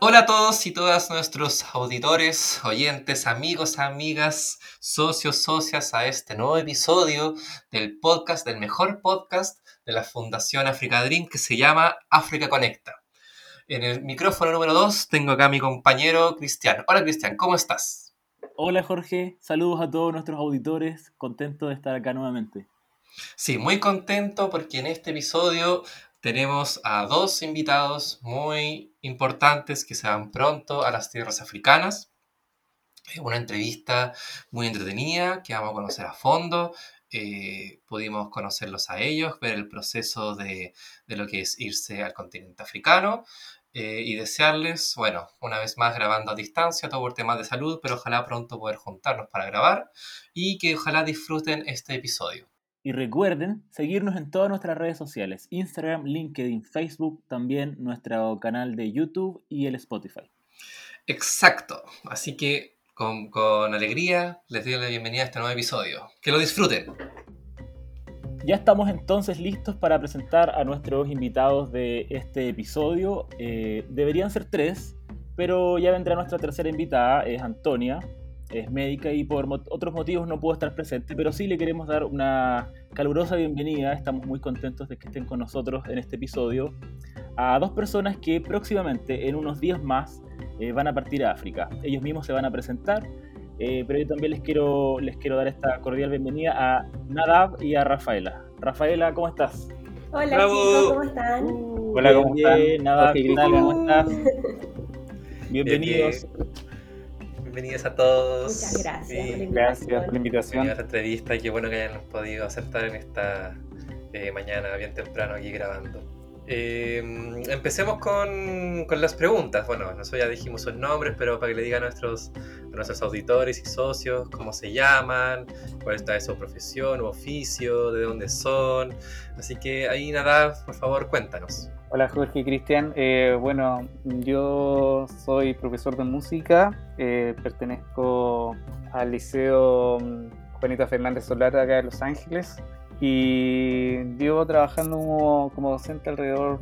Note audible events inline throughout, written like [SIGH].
Hola a todos y todas nuestros auditores, oyentes, amigos, amigas, socios, socias a este nuevo episodio del podcast, del mejor podcast de la Fundación Africa Dream que se llama África Conecta. En el micrófono número 2 tengo acá a mi compañero Cristian. Hola Cristian, ¿cómo estás? Hola Jorge, saludos a todos nuestros auditores, contento de estar acá nuevamente. Sí, muy contento porque en este episodio tenemos a dos invitados muy importantes que se van pronto a las tierras africanas. Una entrevista muy entretenida que vamos a conocer a fondo. Eh, pudimos conocerlos a ellos, ver el proceso de, de lo que es irse al continente africano eh, y desearles, bueno, una vez más grabando a distancia, todo por temas de salud, pero ojalá pronto poder juntarnos para grabar y que ojalá disfruten este episodio. Y recuerden seguirnos en todas nuestras redes sociales, Instagram, LinkedIn, Facebook, también nuestro canal de YouTube y el Spotify. Exacto, así que con, con alegría les doy la bienvenida a este nuevo episodio. Que lo disfruten. Ya estamos entonces listos para presentar a nuestros invitados de este episodio. Eh, deberían ser tres, pero ya vendrá nuestra tercera invitada, es Antonia. Es médica y por mo- otros motivos no pudo estar presente, pero sí le queremos dar una calurosa bienvenida. Estamos muy contentos de que estén con nosotros en este episodio. A dos personas que próximamente, en unos días más, eh, van a partir a África. Ellos mismos se van a presentar, eh, pero yo también les quiero, les quiero dar esta cordial bienvenida a Nadab y a Rafaela. Rafaela, ¿cómo estás? Hola Bravo. chicos, ¿cómo están? Hola, ¿cómo están? están? Nadab, Jorge, ¿qué tal? ¿Cómo estás? [LAUGHS] Bienvenidos. Bienvenidos a todos. Muchas gracias Y por la Gracias por la invitación. a esta entrevista y qué bueno que hayan podido aceptar en esta eh, mañana bien temprano aquí grabando. Eh, empecemos con, con las preguntas. Bueno, nosotros ya dijimos sus nombres, pero para que le digan a nuestros, nuestros auditores y socios cómo se llaman, cuál está su profesión u oficio, de dónde son. Así que ahí nada, por favor, cuéntanos. Hola Jorge y Cristian. Eh, bueno, yo soy profesor de música, eh, pertenezco al Liceo mm, Juanita Fernández Solar acá de Los Ángeles y llevo trabajando como, docente alrededor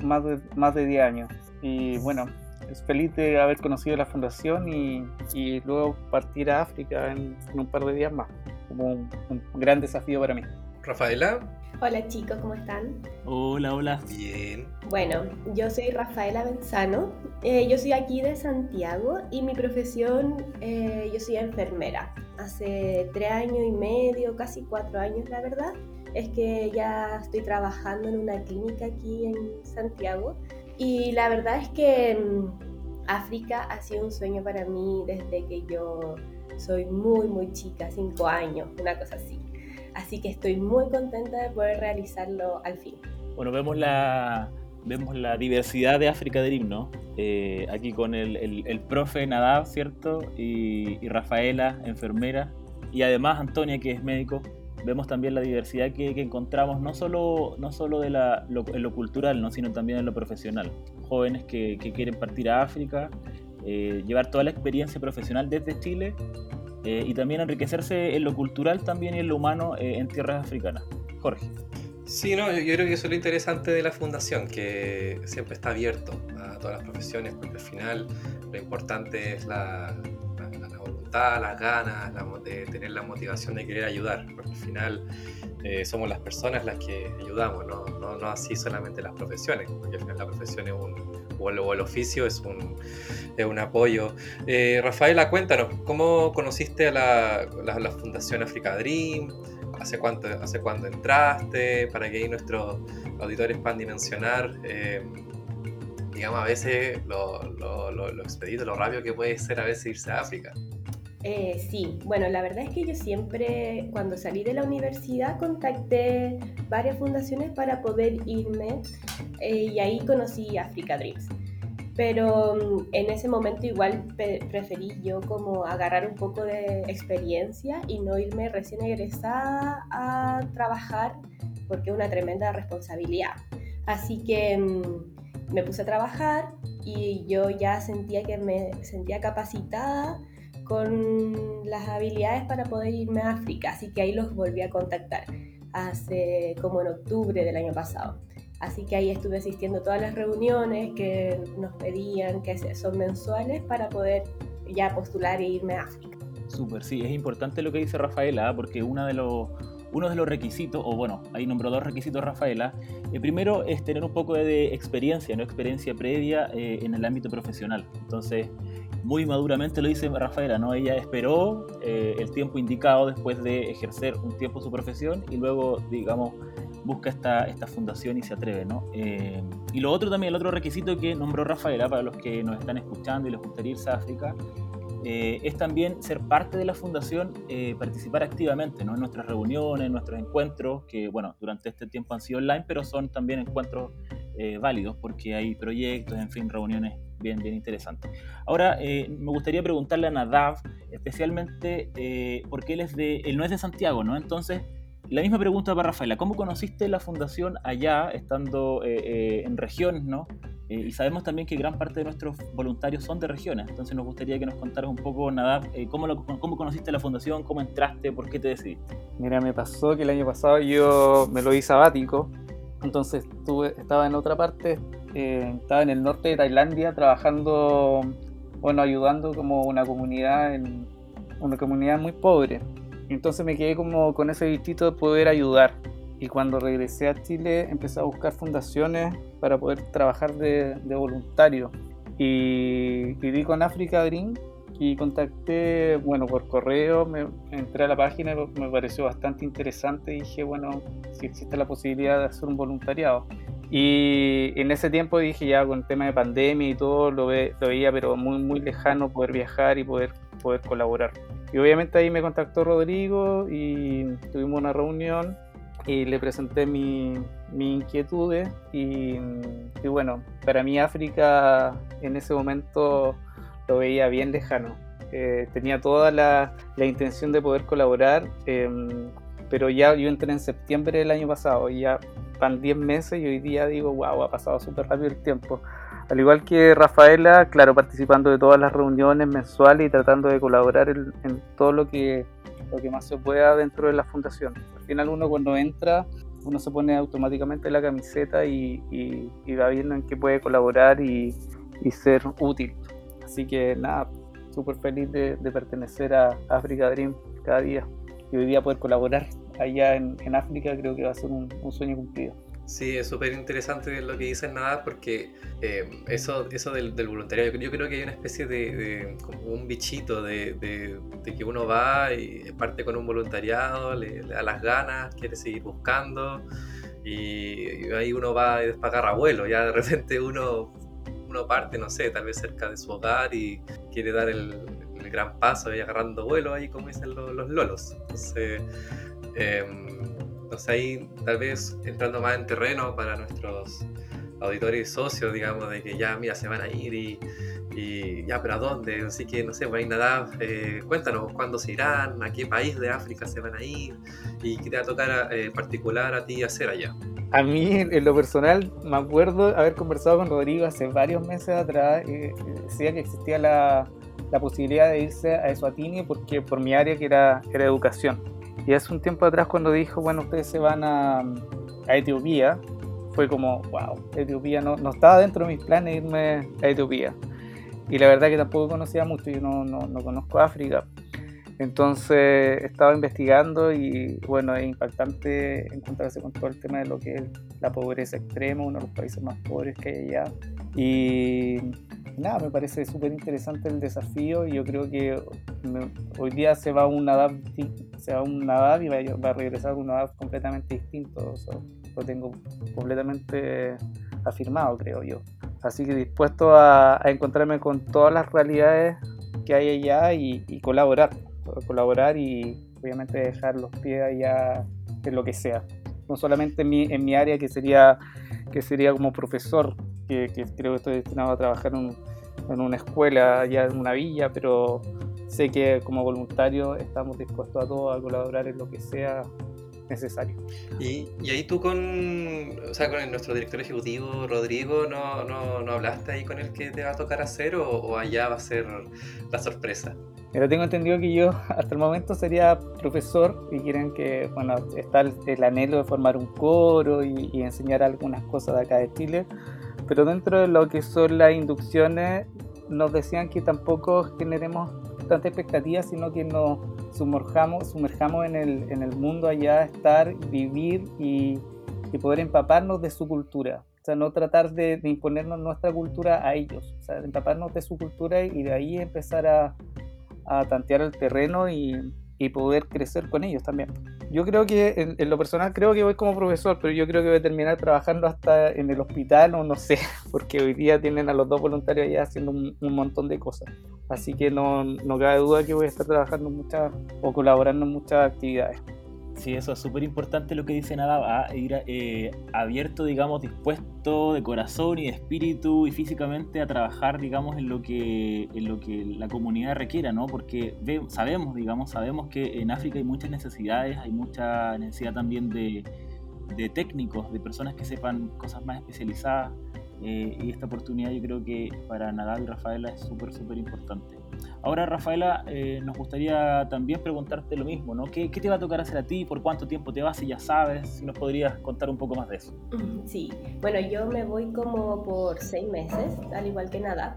más de, más de 10 años. Y bueno, es feliz de haber conocido la fundación y, y luego partir a África en, un par de días más, como un gran desafío para mí. Rafaela. Hola chicos, ¿cómo están? Hola, hola. Bien. Bueno, yo soy Rafaela Benzano, eh, yo soy aquí de Santiago y mi profesión, eh, yo soy enfermera. Hace tres años y medio, casi cuatro años la verdad, es que ya estoy trabajando en una clínica aquí en Santiago y la verdad es que mm, África ha sido un sueño para mí desde que yo soy muy, muy chica, cinco años, una cosa así. Así que estoy muy contenta de poder realizarlo al fin. Bueno, vemos la, vemos la diversidad de África Dream, ¿no? Eh, aquí con el, el- el profe Nadab, ¿cierto? Y, y Rafaela, enfermera. Y además Antonia, que es médico. Vemos también la diversidad que, que encontramos, no solo, no solo de la, lo, en lo cultural, ¿no? sino también en lo profesional. Jóvenes que, que quieren partir a África, eh, llevar toda la experiencia profesional desde Chile eh, y también enriquecerse en lo cultural también y en lo humano eh, en tierras africanas. Jorge. Sí, no, yo, yo creo que eso es lo interesante de la fundación, que siempre está abierto a todas las profesiones, porque al final lo importante es la, la- la voluntad, las ganas, la de tener la motivación de querer ayudar, porque al final eh, somos las personas las que ayudamos, no, no, no así solamente las profesiones, porque al final la profesión es un, o el, o el oficio es un, es un apoyo. Eh, Rafaela, cuéntanos, ¿cómo conociste a la, la- Fundación Africa Dream? ¿Hace cuánto, ¿Hace cuándo entraste? Para que ahí nuestros auditores puedan dimensionar, eh, digamos, a veces lo, lo, lo, lo expedito, lo rápido que puede ser a veces irse a África. Eh, sí, bueno, la verdad es que yo siempre, cuando salí de la universidad, contacté varias fundaciones para poder irme eh, y ahí conocí Africa Dreams. Pero mm, en ese momento igual preferí yo como agarrar un poco de experiencia y no irme recién egresada a trabajar porque es una tremenda responsabilidad. Así que mm, me puse a trabajar y yo ya sentía que me sentía capacitada con las habilidades para poder irme a África, así que ahí los volví a contactar hace como en octubre del año pasado. Así que ahí estuve asistiendo a todas las reuniones que nos pedían, que son mensuales, para poder ya postular e irme a África. Súper, sí, es importante lo que dice Rafaela, porque uno de los, uno de los requisitos, o bueno, ahí nombró dos requisitos Rafaela. El primero es tener un poco de experiencia, no experiencia previa eh, en el ámbito profesional. Entonces, muy maduramente lo dice Rafaela, ¿no? Ella esperó eh, el tiempo indicado después de ejercer un tiempo su profesión y luego, digamos, busca esta, esta fundación y se atreve, ¿no? Eh, y lo otro también, el otro requisito que nombró Rafaela para los que nos están escuchando y les gustaría irse a África, eh, es también ser parte de la fundación, participar activamente ¿no? en nuestras reuniones, en nuestros encuentros, que bueno, durante este tiempo han sido online, pero son también encuentros válidos porque hay proyectos, en fin, reuniones bien, bien interesante. Ahora, eh, me gustaría preguntarle a Nadav, especialmente eh, porque él, es de, él no es de Santiago, ¿no? Entonces, la misma pregunta para Rafaela, ¿cómo conociste la fundación allá, estando eh, en regiones, ¿no? y sabemos también que gran parte de nuestros voluntarios son de regiones, entonces nos gustaría que nos contaras un poco, Nadav, ¿cómo, cómo conociste la fundación, cómo entraste, por qué te decidiste. Mira, me pasó que el año pasado yo me lo vi sabático, entonces estuve, estaba en otra parte eh, estaba en el norte de Tailandia trabajando, bueno, ayudando como una comunidad, en, una comunidad muy pobre. Entonces me quedé como con ese distrito de poder ayudar. Y cuando regresé a Chile empecé a buscar fundaciones para poder trabajar de, voluntario. Y viví con Africa Dream y contacté, bueno, por correo, me, entré a la página, me pareció bastante interesante y dije, bueno, si existe la posibilidad de hacer un voluntariado. Y en ese tiempo dije ya con el tema de pandemia y todo, lo, veía pero muy, muy lejano poder viajar y poder, poder colaborar. Y obviamente ahí me contactó Rodrigo y tuvimos una reunión y le presenté mis mi inquietudes y, y, bueno, para mí África en ese momento lo veía bien lejano. Eh, tenía toda la, la, intención de poder colaborar, em, pero ya yo entré en septiembre del año pasado y ya van 10 meses y hoy día digo, wow, ha pasado súper rápido el tiempo. Al igual que Rafaela, claro, participando de todas las reuniones mensuales y tratando de colaborar en, todo lo que, lo que más se pueda dentro de la fundación. Al final uno cuando entra, uno se pone automáticamente la camiseta y, y, va viendo en qué puede colaborar y, y ser útil. Así que nada, súper feliz de, de, pertenecer a Africa Dream cada día y hoy día poder colaborar allá en, en África creo que va a ser un, un sueño cumplido. Sí, es súper interesante lo que dices, nada, porque eh, eso, eso del, del, voluntariado, yo creo que hay una especie de, como un bichito de, de, que uno va y parte con un voluntariado, le, da las ganas, quiere seguir buscando, y, ahí uno va y después agarra vuelo, ya de repente uno, uno parte, no sé, tal vez cerca de su hogar y quiere dar el, el gran paso y agarrando vuelo ahí, como dicen los, los lolos. Entonces, em, ahí tal vez entrando más en terreno para nuestros auditores y socios, digamos, de que ya, mira, se van a ir y, y ya, pero ¿a dónde? Así que, no sé, pues nada, eh, cuéntanos cuándo se irán, a qué país de África se van a ir y qué te va a tocar eh, particular a ti hacer allá. A mí, en lo personal, me acuerdo haber conversado con Rodrigo hace varios meses atrás y decía que existía la, la posibilidad de irse a Eswatini porque por mi área que era, era educación. Y hace un tiempo atrás cuando dijo, bueno, ustedes se van a, a Etiopía, fue como, wow, Etiopía no, no, estaba dentro de mis planes irme a Etiopía. Y la verdad que tampoco conocía mucho, yo no, no, no conozco África. Entonces estaba investigando y bueno, es impactante encontrarse con todo el tema de lo que es la pobreza extrema, uno de los países más pobres que hay allá. Y nada, me parece súper interesante el desafío y yo creo que hoy día se va un Nadab, se va un Nadab y va, a regresar un Nadab completamente distinto. Lo tengo completamente afirmado, creo yo. Así que dispuesto a, encontrarme con todas las realidades que hay allá y, colaborar, colaborar y obviamente dejar los pies allá en lo que sea. No solamente en mi, en mi área que sería, que sería como profesor, que, creo que estoy destinado a trabajar en, en, una escuela allá en una villa, pero sé que como voluntario estamos dispuestos a todos a colaborar en lo que sea necesario. Y, y, ahí tú con, o sea, con nuestro director ejecutivo, Rodrigo, ¿no, no, no hablaste ahí con el que te va a tocar hacer o, o allá va a ser la sorpresa? Pero tengo entendido que yo [LAUGHS] hasta el momento sería profesor y quieren que, bueno, está el, el anhelo de formar un coro y, y, enseñar algunas cosas de acá de Chile, pero dentro de lo que son las inducciones nos decían que tampoco generemos tanta expectativa, sino que nos sumerjamos, sumerjamos en, el, en el mundo allá, estar, vivir y, y poder empaparnos de su cultura. O sea, no tratar de, imponernos nuestra cultura a ellos, o sea, empaparnos de su cultura y de ahí empezar a, a tantear el terreno y, y, poder crecer con ellos también. Yo creo que en, en, lo personal creo que voy como profesor, pero yo creo que voy a terminar trabajando hasta en el hospital o no sé, [LAUGHS] porque hoy día tienen a los dos voluntarios allá haciendo un, montón de cosas. Así que no, no cabe duda que voy a estar trabajando muchas o colaborando en muchas actividades. Sí, eso es súper importante lo que dice Nada, a ir eh, abierto, digamos, dispuesto de corazón y de espíritu y físicamente a trabajar, digamos, en lo que, en lo que la comunidad requiera, ¿no? Porque ve, sabemos, digamos, sabemos que en África hay muchas necesidades, hay mucha necesidad también de, de técnicos, de personas que sepan cosas más especializadas. Eh, y esta oportunidad yo creo que para Nadal y Rafaela es súper, súper importante. Ahora, Rafaela, eh, nos gustaría también preguntarte lo mismo, ¿no? ¿Qué, ¿Qué, te va a tocar hacer a ti? ¿Por cuánto tiempo te vas? Si ya sabes, si nos podrías contar un poco más de eso. Sí, bueno, yo me voy como por seis meses, al igual que Nada,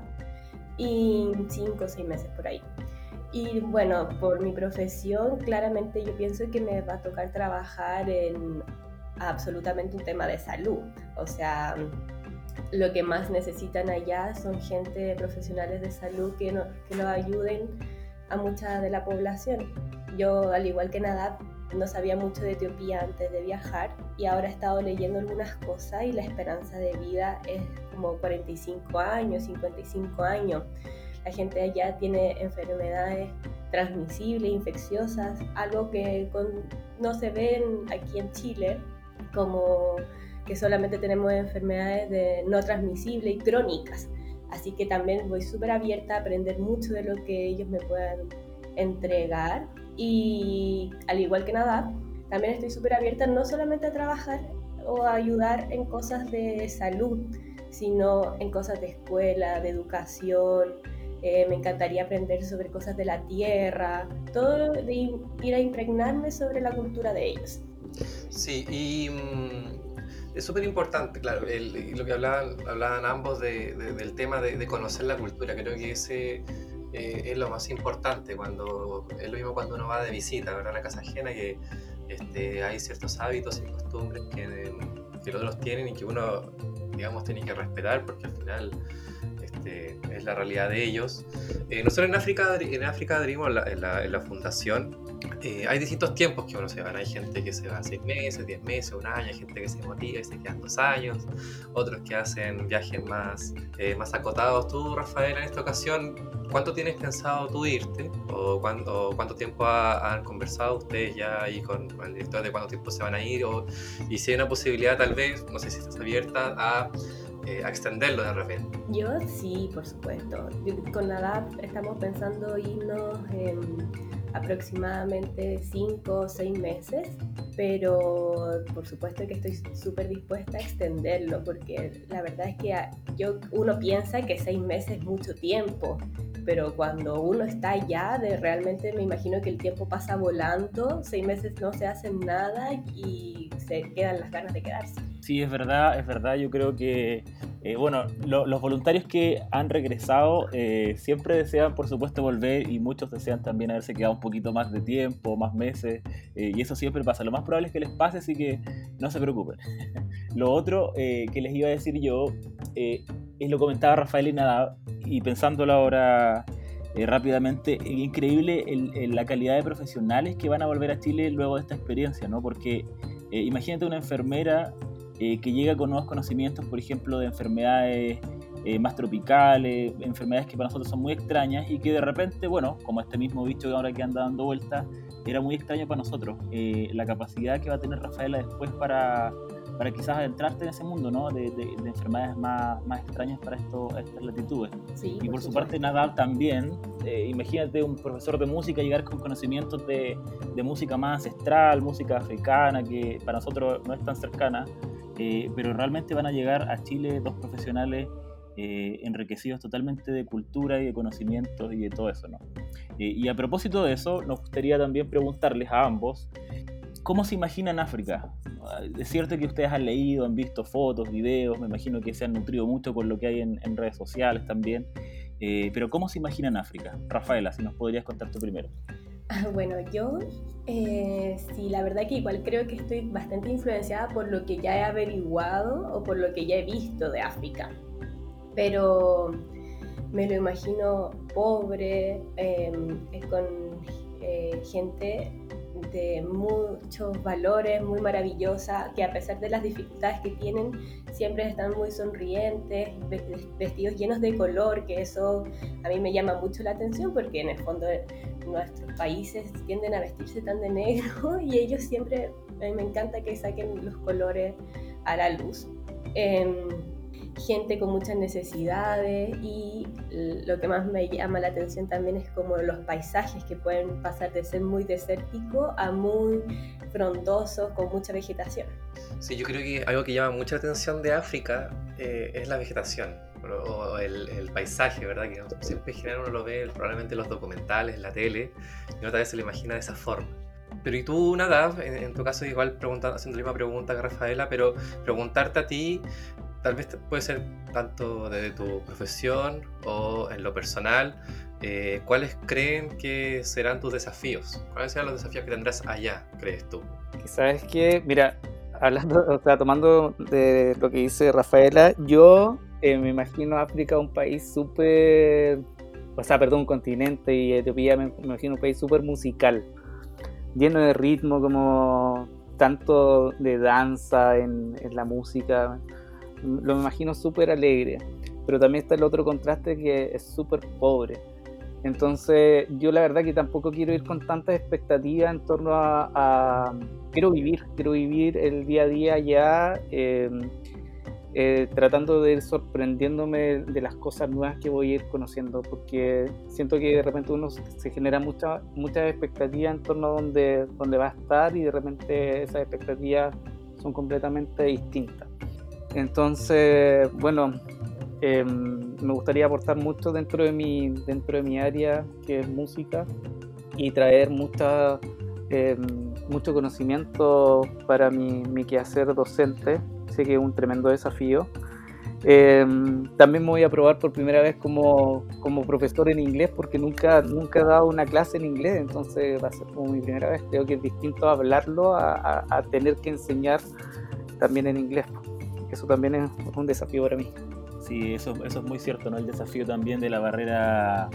y cinco o seis meses por ahí. Y bueno, por mi profesión, claramente yo pienso que me va a tocar trabajar en absolutamente un tema de salud. O sea, lo que más necesitan allá son gente profesionales de salud que, no, que nos ayuden a mucha de la población. Yo, al igual que nada, no sabía mucho de Etiopía antes de viajar y ahora he estado leyendo algunas cosas y la esperanza de vida es como 45 años, 55 años. La gente allá tiene enfermedades transmisibles, infecciosas, algo que con, no se ven aquí en Chile, como que solamente tenemos enfermedades de no transmisibles y crónicas. Así que también voy súper abierta a aprender mucho de lo que ellos me puedan entregar. Y al igual que nada, también estoy súper abierta no solamente a trabajar o a ayudar en cosas de salud, sino en cosas de escuela, de educación. Eh, me encantaría aprender sobre cosas de la tierra, todo de ir a impregnarme sobre la cultura de ellos. Sí, y es súper importante, claro, el, lo que hablaban, hablaban ambos de, de, del tema de, de, conocer la cultura. Creo que ese eh, es lo más importante cuando es lo mismo cuando uno va de visita ¿verdad? a una casa ajena que este, hay ciertos hábitos y costumbres que, que los otros tienen y que uno, digamos, tiene que respetar porque al final este, es la realidad de ellos. Eh, nosotros en África, en África adherimos en la, en la, en la fundación eh, hay distintos tiempos que uno se van. Hay gente que se va seis meses, diez meses, un año, hay gente que se motiva y se quedan dos años, otros que hacen viajes más, eh, más acotados. Tú, Rafael, en esta ocasión, ¿cuánto tienes pensado tú irte? ¿O cuánto, cuánto tiempo ha, han conversado ustedes ya ahí con, con, el director de cuánto tiempo se van a ir? O, y si hay una posibilidad, tal vez, no sé si estás abierta a eh, a extenderlo de repente? Yo sí, por supuesto. Yo, con la edad estamos pensando irnos en aproximadamente 5 o 6 meses, pero por supuesto que estoy súper dispuesta a extenderlo, porque la verdad es que yo, uno piensa que 6 meses es mucho tiempo, pero cuando uno está allá, de realmente me imagino que el tiempo pasa volando, 6 meses no se hacen nada y se quedan las ganas de quedarse. Sí, es verdad, es verdad. Yo creo que, eh, bueno, lo, los voluntarios que han regresado eh, siempre desean, por supuesto, volver y muchos desean también haberse quedado un poquito más de tiempo, más meses, eh, y eso siempre pasa. Lo más probable es que les pase, así que no se preocupen. [LAUGHS] lo otro que les iba a decir yo, es lo comentaba Rafael y nada, y pensándolo ahora rápidamente, es increíble el, la calidad de profesionales que van a volver a Chile luego de esta experiencia, ¿no? Porque imagínate una enfermera eh, que llega con nuevos conocimientos, por ejemplo, de enfermedades eh, más tropicales, enfermedades que para nosotros son muy extrañas y que de repente, bueno, como este mismo bicho que ahora que anda dando vueltas, era muy extraño para nosotros. Eh, la capacidad que va a tener Rafaela después para, para quizás adentrarte en ese mundo ¿no? de, enfermedades más, más, extrañas para esto, estas latitudes. y por, su parte, Nadal también, eh, imagínate un profesor de música llegar con conocimientos de, de, música más ancestral, música africana, que para nosotros no es tan cercana, eh, pero realmente van a llegar a Chile dos profesionales eh, enriquecidos totalmente de cultura y de conocimientos y de todo eso, ¿no? y a propósito de eso, nos gustaría también preguntarles a ambos, ¿cómo se imaginan África? Es cierto que ustedes han leído, han visto fotos, videos, me imagino que se han nutrido mucho con lo que hay en, redes sociales también, eh, pero ¿cómo se imaginan África? Rafaela, si nos podrías contar tú primero. [LAUGHS] Bueno, yo eh, sí, la verdad que igual creo que estoy bastante influenciada por lo que ya he averiguado o por lo que ya he visto de África, pero me lo imagino pobre, em, con eh, gente de muchos valores, muy maravillosa, que a pesar de las dificultades que tienen, siempre están muy sonrientes, vestidos llenos de color, que eso a mí me llama mucho la atención porque en el fondo nuestros países tienden a vestirse tan de negro [LAUGHS] y ellos siempre, me encanta que saquen los colores a la luz. Em, gente con muchas necesidades y lo que más me llama la atención también es como los paisajes que pueden pasar de ser muy desérticos a muy frondosos con mucha vegetación. Sí, yo creo que algo que llama mucha atención de África eh, es la vegetación o el, paisaje, ¿verdad? Que siempre en general uno lo ve probablemente en los documentales, en la tele, y otra vez se lo imagina de esa forma. Pero y tú, nada, en, tu caso igual haciendo la misma pregunta que Rafaela, pero preguntarte a ti, tal vez puede ser tanto de tu profesión o en lo personal, eh, ¿cuáles creen que serán tus desafíos? ¿Cuáles serán los desafíos que tendrás allá, crees tú? Sabes que, mira, hablando, o sea, tomando de lo que dice Rafaela, yo eh, me imagino África un país súper, o sea, perdón, un continente y Etiopía me, imagino un país súper musical, lleno de ritmo, como tanto de danza en, en la música lo imagino súper alegre, pero también está el otro contraste que es súper pobre. Entonces yo la verdad que tampoco quiero ir con tantas expectativas en torno a, quiero vivir, quiero vivir el día a día ya, em, eh, tratando de ir sorprendiéndome de las cosas nuevas que voy a ir conociendo, porque siento que de repente uno se genera muchas muchas expectativas en torno a dónde, dónde va a estar y de repente esas expectativas son completamente distintas. Entonces, bueno, em, me gustaría aportar mucho dentro de, mi, dentro de mi área, que es música, y traer mucha, em, mucho conocimiento para mi, mi, quehacer docente. Sé que es un tremendo desafío. Em, también me voy a probar por primera vez como, como, profesor en inglés porque nunca, nunca he dado una clase en inglés, entonces va a ser como mi primera vez. Creo que es distinto hablarlo a, a tener que enseñar también en inglés eso también es un desafío para mí. Sí, eso, eso es muy cierto, ¿no? El desafío también de la barrera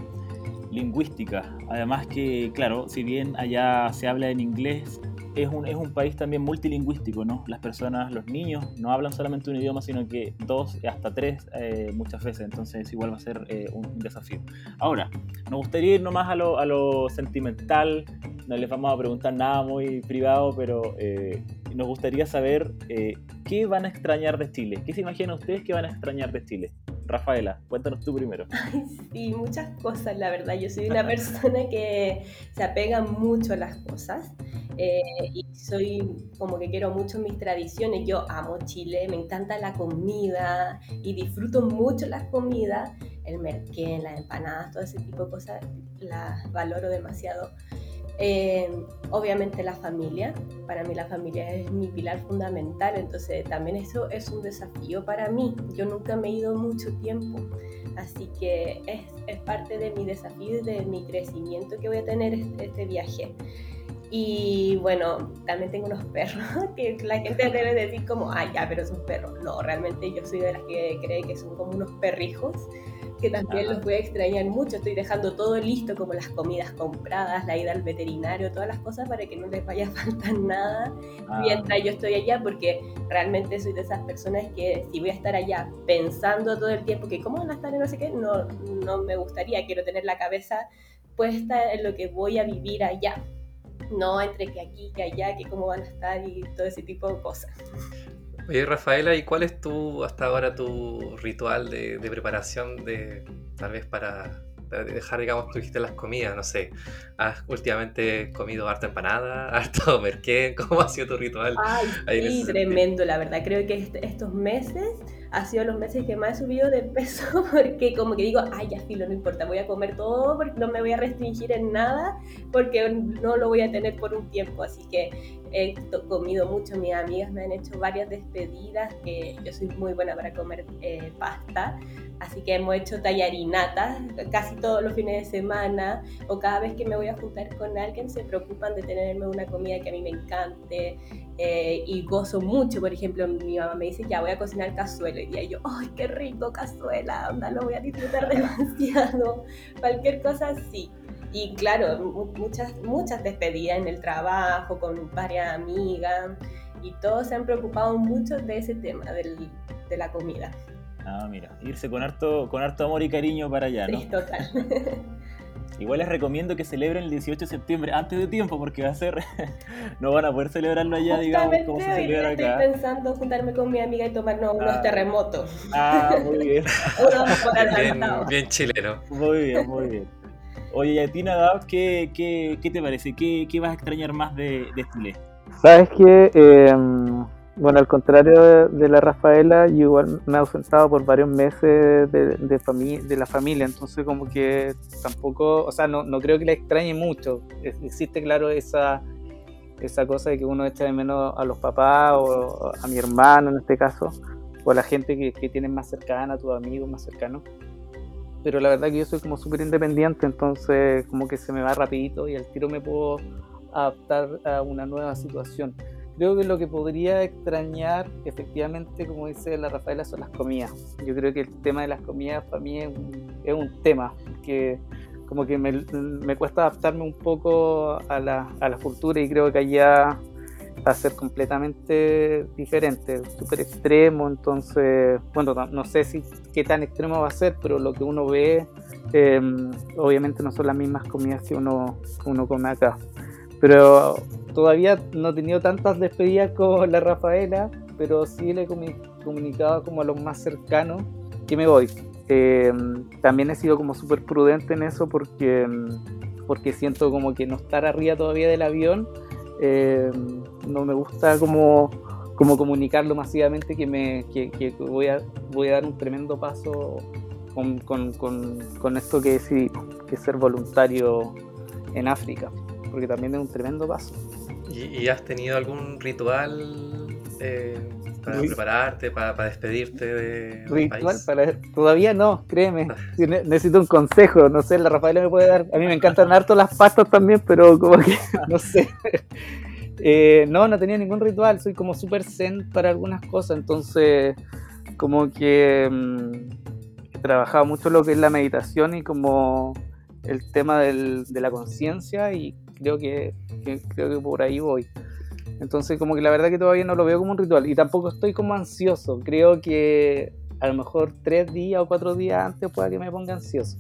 lingüística. Además que, claro, si bien allá se habla en inglés, es un, es un país también multilingüístico, ¿no? Las personas, los niños, no hablan solamente un idioma, sino que dos, hasta tres eh, muchas veces, entonces igual va a ser eh, un desafío. Ahora, nos gustaría ir nomás a lo, a lo sentimental, no les vamos a preguntar nada muy privado, pero eh, nos gustaría saber qué van a extrañar de Chile, qué se imaginan ustedes que van a extrañar de Chile. Rafaela, cuéntanos tú primero. [LAUGHS] sí, muchas cosas, la verdad. Yo soy una [LAUGHS] persona que se apega mucho a las cosas eh, y soy como que quiero mucho mis tradiciones. Yo amo Chile, me encanta la comida y disfruto mucho las comidas. El merquén, las empanadas, todo ese tipo de cosas las valoro demasiado. Eh, obviamente la familia, para mí la familia es mi pilar fundamental, entonces también eso es un desafío para mí. Yo nunca me he ido mucho tiempo, así que es, es parte de mi desafío y de mi crecimiento que voy a tener este, este viaje. Y bueno, también tengo unos perros [LAUGHS] que la gente debe decir como, ah, ya, pero es un perro. No, realmente yo soy de las que cree que son como unos perrijos que también los voy a extrañar mucho. Estoy dejando todo listo, como las comidas compradas, la ida al veterinario, todas las cosas para que no les vaya [LAUGHS] a faltar nada ah. mientras yo estoy allá, porque realmente soy de esas personas que si voy a estar allá pensando todo el tiempo que cómo van a estar en no sé qué, no, no me gustaría. Quiero tener la cabeza puesta en lo que voy a vivir allá. No entre que aquí, que allá, que cómo van a estar y todo ese tipo de cosas. Oye, Rafaela, ¿y cuál es tu, hasta ahora tu ritual de, de preparación de, tal vez para, dejar, digamos, tú dijiste las comidas, no sé, ¿has últimamente comido harta empanada, [LAUGHS] harto merquén? ¿Cómo ha sido tu ritual? Ay, sí, tremendo, la verdad. Creo que est- estos meses ha sido los meses que más he subido de peso [LAUGHS] porque como que digo, ay, ya filo, no importa, voy a comer todo porque no me voy a restringir en nada porque no lo voy a tener por un tiempo. Así que he comido mucho, mis amigas me han hecho varias despedidas, que yo soy muy buena para comer eh, pasta. Así que hemos hecho tallarinatas casi todos los fines de semana o cada vez que me voy a juntar con alguien se preocupan de tenerme una comida que a mí me encante eh, y gozo mucho. Por ejemplo, mi mamá me dice, ya voy a cocinar cazuela. Y yo, ¡ay, qué rico cazuela! Onda, lo voy a disfrutar [LAUGHS] demasiado. Cualquier cosa así. Y claro, mu- muchas, muchas despedidas en el trabajo, con varias amigas. Y todos se han preocupado mucho de ese tema, del- de la comida. Ah, mira, irse con harto, con harto amor y cariño para allá, ¿no? Sí, total. [LAUGHS] Igual les recomiendo que celebren el 18 de septiembre antes de tiempo, porque va a ser. [LAUGHS] no van a poder celebrarlo allá, digamos, como se celebra estoy acá. pensando juntarme con mi amiga y tomarnos unos Ah. terremotos. Ah, muy bien, [LAUGHS] Bien, bien chileno. muy bien, muy bien. Oye, y a ti, Nadab, ¿qué, qué, qué te parece? ¿Qué, qué vas a extrañar más de, de Chile? Sabes que, eh, bueno, al contrario de, la Rafaela, yo igual me he ausentado por varios meses de, de, fami- de la familia, entonces como que tampoco, o sea, no, no creo que la extrañe mucho. Existe, claro, esa, esa cosa de que uno echa de menos a los papás o a mi hermano en este caso, o a la gente que, que tienes más cercana, a tus amigos más cercanos. Pero la verdad que yo soy como súper independiente, entonces como que se me va rapidito y al tiro me puedo adaptar a una nueva situación. Creo que lo que podría extrañar, efectivamente, como dice la Rafaela, son las comidas. Yo creo que el tema de las comidas para mí es un, es un tema, que como que me, me cuesta adaptarme un poco a la, a la cultura y creo que allá va a ser completamente diferente, súper extremo, entonces, bueno, no, sé si qué tan extremo va a ser, pero lo que uno ve, eh, obviamente no son las mismas comidas que uno, uno come acá. Pero todavía no he tenido tantas despedidas como la Rafaela, pero sí le he comu- comunicado como a los más cercanos que me voy. Eh, también he sido como súper prudente en eso porque, porque siento como que no estar arriba todavía del avión, eh, no me gusta como, como comunicarlo masivamente que, me, que, que voy, a, voy a dar un tremendo paso con, con, con, esto que decidí, que es ser voluntario en África, porque también es un tremendo paso. ¿Y, y has tenido algún ritual eh, para prepararte, para, para despedirte de, Ritual país? para todavía no, créeme. Ne- Necesito un consejo, no sé, la Rafaela me puede dar. A mí me encantan harto las pastas también, pero como que [LAUGHS] no sé. Eh, no, no tenía ningún ritual, soy como súper zen para algunas cosas, entonces como que mm, he trabajado mucho lo que es la meditación y como el tema del- de la conciencia y creo que, que- creo que por ahí voy. Entonces como que la verdad que todavía no lo veo como un ritual y tampoco estoy como ansioso. Creo que a lo mejor tres días o cuatro días antes pueda que me ponga ansioso.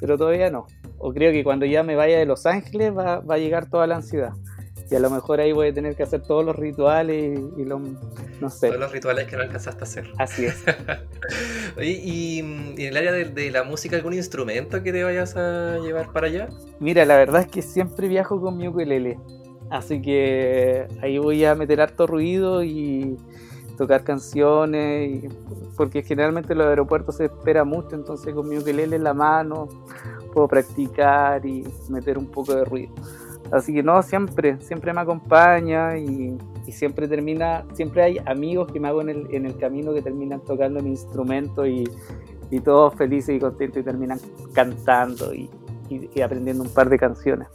Pero todavía no. O creo que cuando ya me vaya de Los Ángeles va, va a llegar toda la ansiedad. Y a lo mejor ahí voy a tener que hacer todos los rituales y, y los... No sé. Todos los rituales que no alcanzaste a hacer. Así es. [LAUGHS] Oye, ¿y, y en el área de, de la música algún instrumento que te vayas a llevar para allá? Mira, la verdad es que siempre viajo con mi ukelele. Así que ahí voy a meter harto ruido y tocar canciones. porque generalmente en los aeropuertos se espera mucho, entonces con mi ukelele en la mano puedo practicar y meter un poco de ruido. Así que no, siempre, siempre me acompaña y, y siempre termina, siempre hay amigos que me hago en el, en el camino que terminan tocando mi instrumento y, y todos felices y contentos y terminan cantando y- y aprendiendo un par de canciones.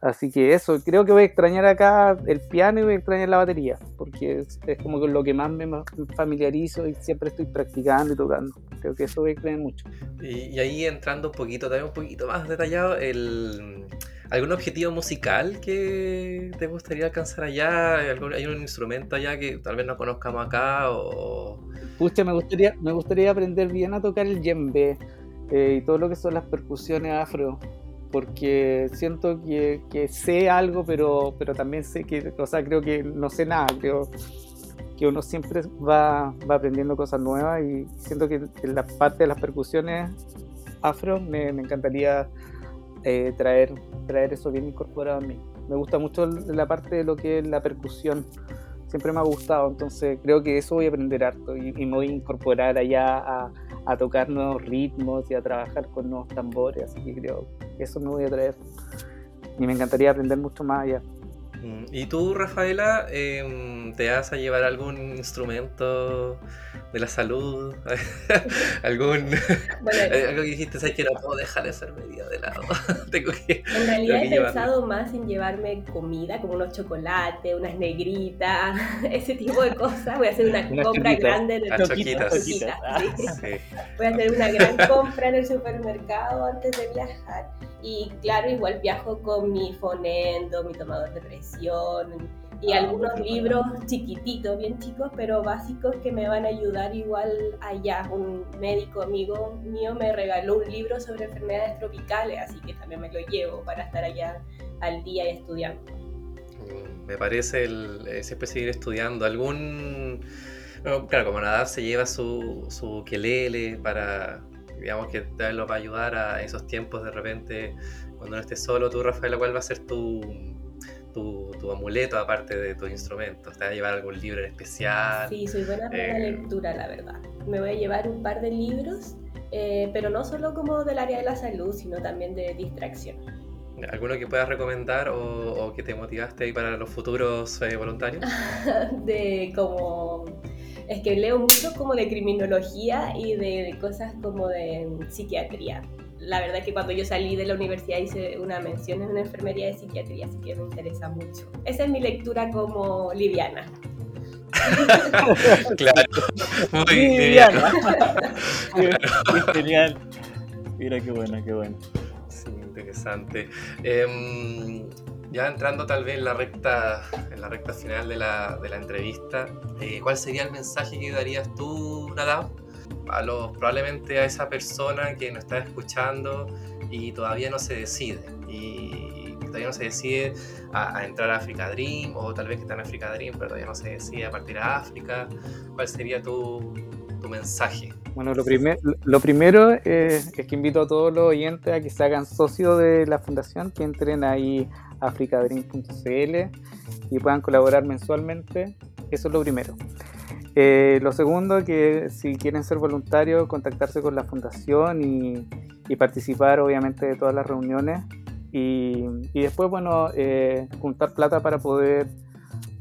Así que eso, creo que voy a extrañar acá el piano y voy a extrañar la batería, porque es, es como con lo que más me familiarizo y siempre estoy practicando y tocando. Creo que eso voy a extrañar mucho. Y, y ahí entrando un poquito, también un poquito más detallado, el, ¿algún objetivo musical que te gustaría alcanzar allá? ¿Hay algún, hay un instrumento allá que tal vez no conozcamos acá? O... Pucha, me gustaría, me gustaría aprender bien a tocar el djembe eh, y todo lo que son las percusiones afro, porque siento que, que sé algo, pero, pero también sé que, o sea, creo que no sé nada, creo. que uno siempre va, va aprendiendo cosas nuevas y siento que en la parte de las percusiones afro me, me encantaría eh, traer, traer eso bien incorporado a mí. Me gusta mucho la parte de lo que es la percusión, siempre me ha gustado, entonces creo que eso voy a aprender harto y, y me voy a incorporar allá a, a, tocar nuevos ritmos y a trabajar con nuevos tambores, así que creo eso me voy a traer y me encantaría aprender mucho más allá. Mm, ¿Y tú, Rafaela, eh, te vas a llevar algún instrumento de la salud? [LAUGHS] ¿Algún, Bueno, [LAUGHS] algo que dijiste, ¿sabes que no puedo dejar esa enfermería de lado? [LAUGHS] Tengo que... En realidad Tengo he que pensado más en llevarme comida, como unos chocolates, unas negritas, ese tipo de cosas. Voy a hacer una Unas compra choquitas. grande en el Las choquitas. choquitas, sí. Sí. Voy a hacer una gran compra en el supermercado antes de viajar. Y claro, igual viajo con mi fonendo, mi tomador de presión y Ah, algunos libros chiquititos, bien chicos, pero básicos que me van a ayudar igual allá. Un médico amigo mío me regaló un libro sobre enfermedades tropicales, así que también me lo llevo para estar allá al día y estudiando. Mm, Me parece el, siempre seguir estudiando. Algún. bueno, claro, como nadar se lleva su, su ukelele para. Digamos que lo va a ayudar a esos tiempos de repente, cuando no estés solo. Tú, Rafaela, ¿cuál va a ser tu, tu, tu amuleto aparte de tus instrumentos? ¿Te va a llevar algún libro en especial? Sí, soy buena para la Eh. lectura, la verdad. Me voy a llevar un par de libros, eh, pero no solo como del área de la salud, sino también de distracción. ¿Alguno que puedas recomendar o, o que te motivaste ahí para los futuros eh, voluntarios? [LAUGHS] de como es que leo mucho como de criminología y de cosas como de psiquiatría. La verdad es que cuando yo salí de la universidad hice una mención en una enfermería de psiquiatría, así que me interesa mucho. Esa es mi lectura como liviana. [LAUGHS] claro, muy Liviana. qué genial. Mira qué bueno, qué bueno. Sí, interesante. Em, ya entrando tal vez en la recta, en la recta final de la, de la entrevista, eh, ¿cuál sería el mensaje que darías tú, Nadab? A los, probablemente a esa persona que nos está escuchando y todavía no se decide. Y todavía no se decide a, entrar a Africa Dream, o tal vez que está en Africa Dream, pero todavía no se decide a partir a África. ¿Cuál sería tu, tu mensaje? Bueno, lo, primer- lo primero eh, es que invito a todos los oyentes a que se hagan socios de la fundación, que entren ahí a africadream.cl y puedan colaborar mensualmente. Eso es lo primero. Eh, lo segundo, que si quieren ser voluntarios, contactarse con la fundación y, y participar obviamente de todas las reuniones. Y, y después, bueno, eh, juntar plata para poder,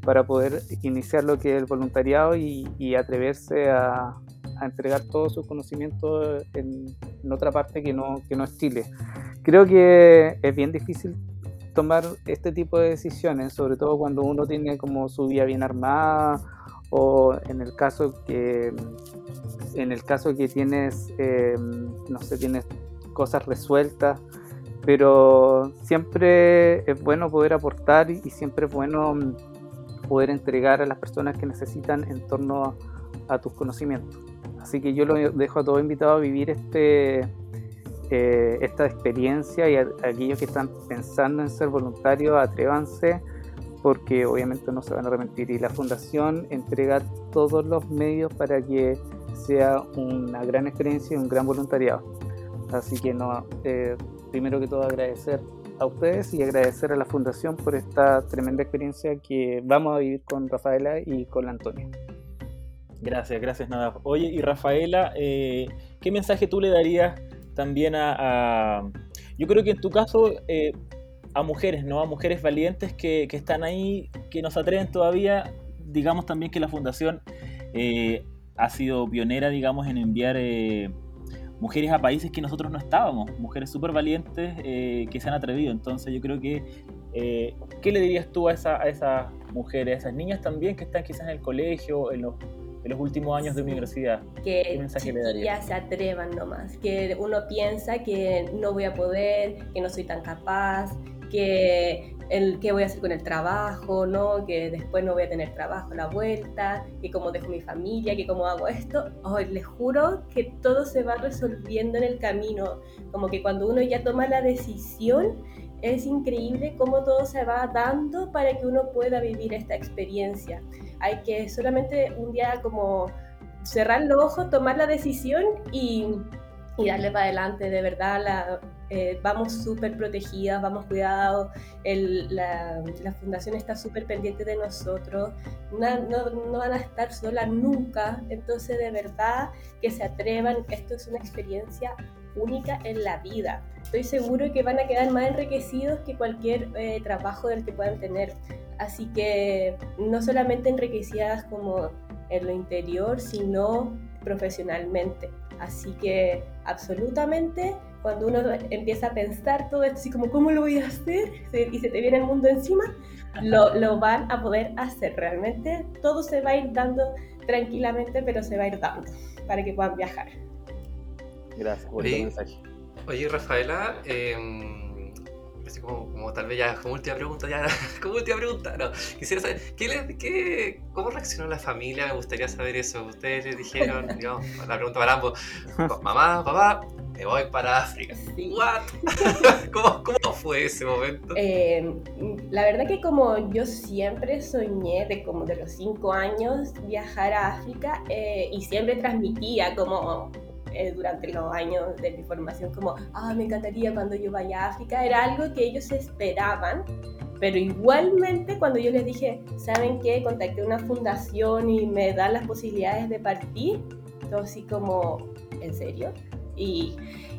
para poder iniciar lo que es el voluntariado y, y atreverse a, a entregar todo su conocimiento en, en otra parte que no, que no es Chile. Creo que es bien difícil tomar este tipo de decisiones, sobre todo cuando uno tiene como su vida bien armada o en el caso que en el caso que tienes eh, no sé tienes cosas resueltas pero siempre es bueno poder aportar y siempre es bueno mm, poder entregar a las personas que necesitan en torno a, tus conocimientos. Así que yo lo dejo a todos invitados a vivir este eh, esta experiencia y a, a aquellos que están pensando en ser voluntarios atrévanse porque obviamente no se van a arrepentir y la fundación entrega todos los medios para que sea una gran experiencia y un gran voluntariado. Así que no, eh, primero que todo agradecer a ustedes y agradecer a la fundación por esta tremenda experiencia que vamos a vivir con Rafaela y con la Antonia. Gracias, gracias, Nadab. Oye, y Rafaela, eh, ¿qué mensaje tú le darías también a, a- Yo creo que en tu caso, eh, a mujeres, ¿no? A mujeres valientes que, que están ahí, que nos atreven todavía. Digamos también que la fundación eh, ha sido pionera, digamos, en enviar eh, mujeres a países que nosotros no estábamos. Mujeres súper valientes eh, que se han atrevido. Entonces yo creo que... eh, ¿Qué le dirías tú a, esa- a esas mujeres, a esas niñas también que están quizás en el colegio, en los, en los últimos años de universidad? ¿Qué que mensaje le darías? se atrevan nomás, que uno piensa que no voy a poder, que no soy tan capaz, que el qué voy a hacer con el trabajo, ¿no? que después no voy a tener trabajo la vuelta, que cómo dejo mi familia, que cómo hago esto. Ay, les juro que todo se va resolviendo en el camino, como que cuando uno ya toma la decisión, es increíble cómo todo se va dando para que uno pueda vivir esta experiencia hay que solamente un día como cerrar los ojos, tomar la decisión y, y darle para adelante. De verdad, la, eh, vamos súper protegidas, vamos cuidados, la, la, fundación está súper pendiente de nosotros, no, no, no, van a estar solas nunca, entonces de verdad que se atrevan, esto es una experiencia única en la vida. Estoy seguro que van a quedar más enriquecidos que cualquier eh, trabajo del que puedan tener. Así que no solamente enriquecidas como en lo interior, sino profesionalmente. Así que absolutamente cuando uno empieza a pensar todo esto, así como, ¿cómo lo voy a hacer? Y se te viene el mundo encima, lo, lo van a poder hacer. Realmente todo se va a ir dando tranquilamente, pero se va a ir dando para que puedan viajar. Gracias por el mensaje. Oye, Rafaela, eh, así como, como, tal vez ya como última pregunta, ya [LAUGHS] como última pregunta, no, quisiera saber, ¿qué le, qué, ¿cómo reaccionó la familia? Me gustaría saber eso. Ustedes le dijeron, [LAUGHS] digamos, la pregunta para ambos, mamá, papá, me voy para África. [LAUGHS] ¿Cómo, ¿Cómo, fue ese momento? Eh, la verdad que como yo siempre soñé de como de los cinco años viajar a África eh, y siempre transmitía como eh, durante los años de mi formación como, ah, me encantaría cuando yo vaya a África, era algo que ellos esperaban, pero igualmente cuando yo les dije, ¿saben qué? Contacté una fundación y me dan las posibilidades de partir, todo así como, ¿en serio? Y,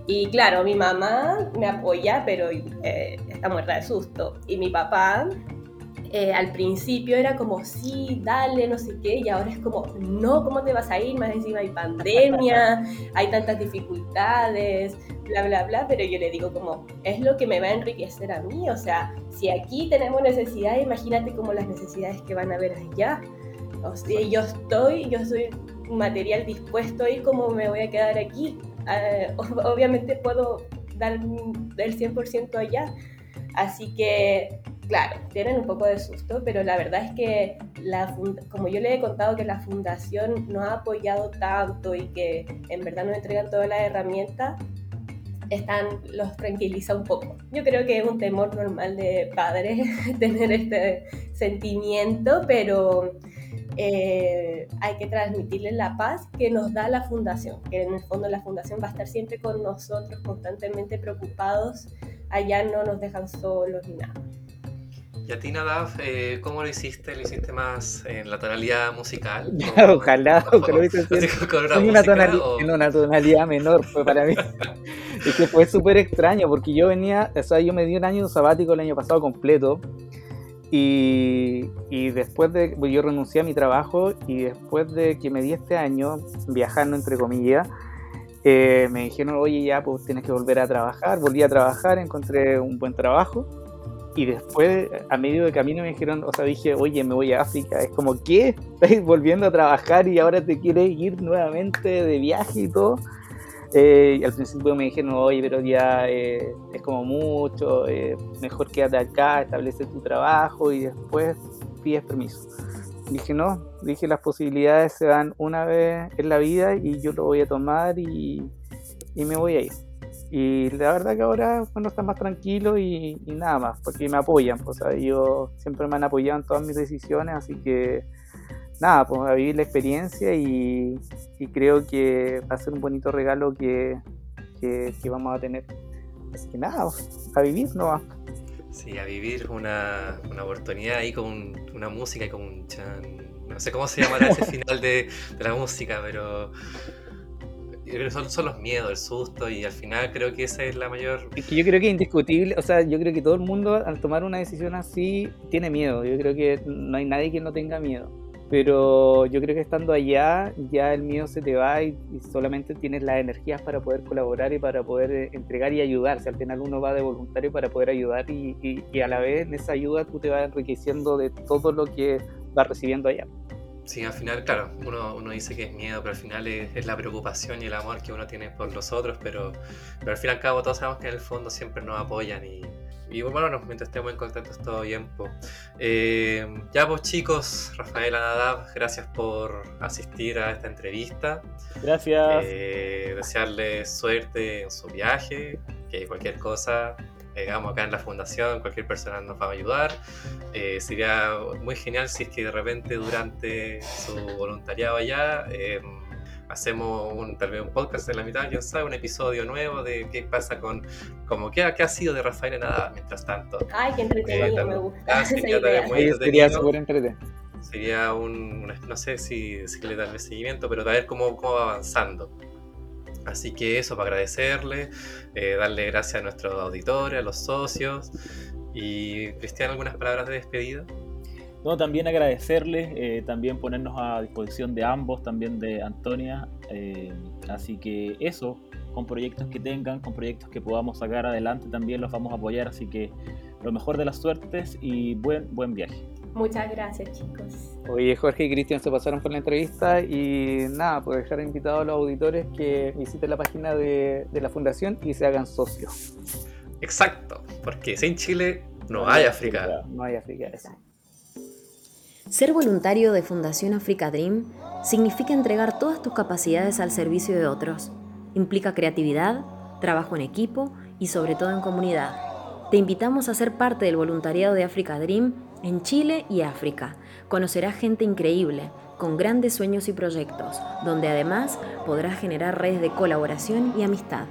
y claro, mi mamá me apoya, pero eh, está muerta de susto. Y mi papá eh, al principio era como, sí, dale, no sé qué, y ahora es como, no, ¿cómo te vas a ir? Más encima hay pandemia, [LAUGHS] hay tantas dificultades, bla, bla, bla, pero yo le digo como, es lo que me va a enriquecer a mí, o sea, si aquí tenemos necesidades, imagínate como las necesidades que van a haber allá. O sea, yo estoy, yo soy material dispuesto y cómo me voy a quedar aquí. Uh, [LAUGHS] obviamente puedo dar el 100% allá. Así que claro, tienen un poco de susto, pero la verdad es que, como yo le he contado que la fundación nos ha apoyado tanto y que en verdad nos entregan todas las herramientas, están, los tranquiliza un poco. Yo creo que es un temor normal de padres [LAUGHS] tener este sentimiento, pero eh, hay que transmitirles la paz que nos da la fundación, que en el fondo la fundación va a estar siempre con nosotros, constantemente preocupados, allá no nos dejan solos ni nada. ¿Y a ti, Nadav, eh, cómo lo hiciste? ¿Lo hiciste más en la tonalidad musical? [LAUGHS] ojalá, ojalá lo [LAUGHS] con una, una, tonalidad, en una tonalidad menor fue para mí. [LAUGHS] es que fue súper extraño porque yo venía, o sea, yo me di un año sabático el año pasado completo y, y, después de, pues yo renuncié a mi trabajo y después de que me di este año viajando entre comillas, eh, me dijeron, oye ya, pues tienes que volver a trabajar, volví a trabajar, encontré un buen trabajo y después, a medio de camino, me dijeron, o sea, dije, oye, me voy a África. Es como, ¿qué? Estás volviendo a trabajar y ahora te quieres ir nuevamente de viaje y todo. Eh, y al principio me dijeron, oye, pero ya eh, es como mucho, eh, mejor quédate acá, establece tu trabajo y después pides permiso. dije, no, dije, las posibilidades se dan una vez en la vida y yo lo voy a tomar y, y me voy a ir. Y la verdad que ahora bueno, está más tranquilo y, nada más, porque me apoyan, pues, o ellos siempre me han apoyado en todas mis decisiones, así que nada, pues a vivir la experiencia y, creo que va a ser un bonito regalo que, que, vamos a tener. Así que nada, a vivir no Sí, a vivir una, una oportunidad ahí con una música y con un chan. No sé cómo se llamará ese [LAUGHS] final de, de la música, pero son, son los miedos, el susto y al final creo que esa es la mayor... Es que yo creo que es indiscutible, o sea, yo creo que todo el mundo al tomar una decisión así tiene miedo, yo creo que no hay nadie que no tenga miedo, pero yo creo que estando allá ya el miedo se te va y, solamente tienes las energías para poder colaborar y para poder eh, entregar y ayudarse, al final uno va de voluntario para poder ayudar y, y, y a la vez en esa ayuda tú te vas enriqueciendo de todo lo que vas recibiendo allá. Sí, al final, claro, uno, uno dice que es miedo, pero al final es, la preocupación y el amor que uno tiene por los otros, pero, pero al fin y al cabo todos sabemos que en el fondo siempre nos apoyan y, y bueno, mientras estemos muy contentos todo bien. Eh, ya pues chicos, Rafael Nadab, gracias por asistir a esta entrevista. Gracias. Eh, desearles suerte en su viaje, que cualquier cosa digamos, acá en la fundación, cualquier persona nos va a ayudar. Eh, sería muy genial si es que de repente durante su voluntariado allá eh, hacemos un, tal vez un podcast en la mitad, quién sabe, un episodio nuevo de qué pasa con, como qué, qué ha sido de Rafael Nadal mientras tanto. Ay, qué entretenido, Eh, me gusta. ah, sería sería súper entretenido. Sería un, no sé si, si le da el seguimiento, pero a ver cómo, cómo va avanzando. Así que eso, para agradecerle, eh, darle gracias a nuestros auditores, a los socios. Y Cristian, algunas palabras de despedida. No, también agradecerles, eh, también ponernos a disposición de ambos, también de Antonia. eh, así que eso, con proyectos que tengan, con proyectos que podamos sacar adelante, también los vamos a apoyar. Así que lo mejor de las suertes y buen, buen viaje. Muchas gracias, chicos. Oye, Jorge y Cristian se pasaron por la entrevista y nada, pues dejar invitados a los auditores que visiten la página de, de la fundación y se hagan socios. Exacto, porque sin Chile no hay África. No hay África. eso. Ser voluntario de Fundación Africa Dream significa entregar todas tus capacidades al servicio de otros. Implica creatividad, trabajo en equipo y sobre todo en comunidad. Te invitamos a ser parte del voluntariado de Africa Dream en Chile y África. Conocerás gente increíble, con grandes sueños y proyectos, donde además podrás generar redes de colaboración y amistad.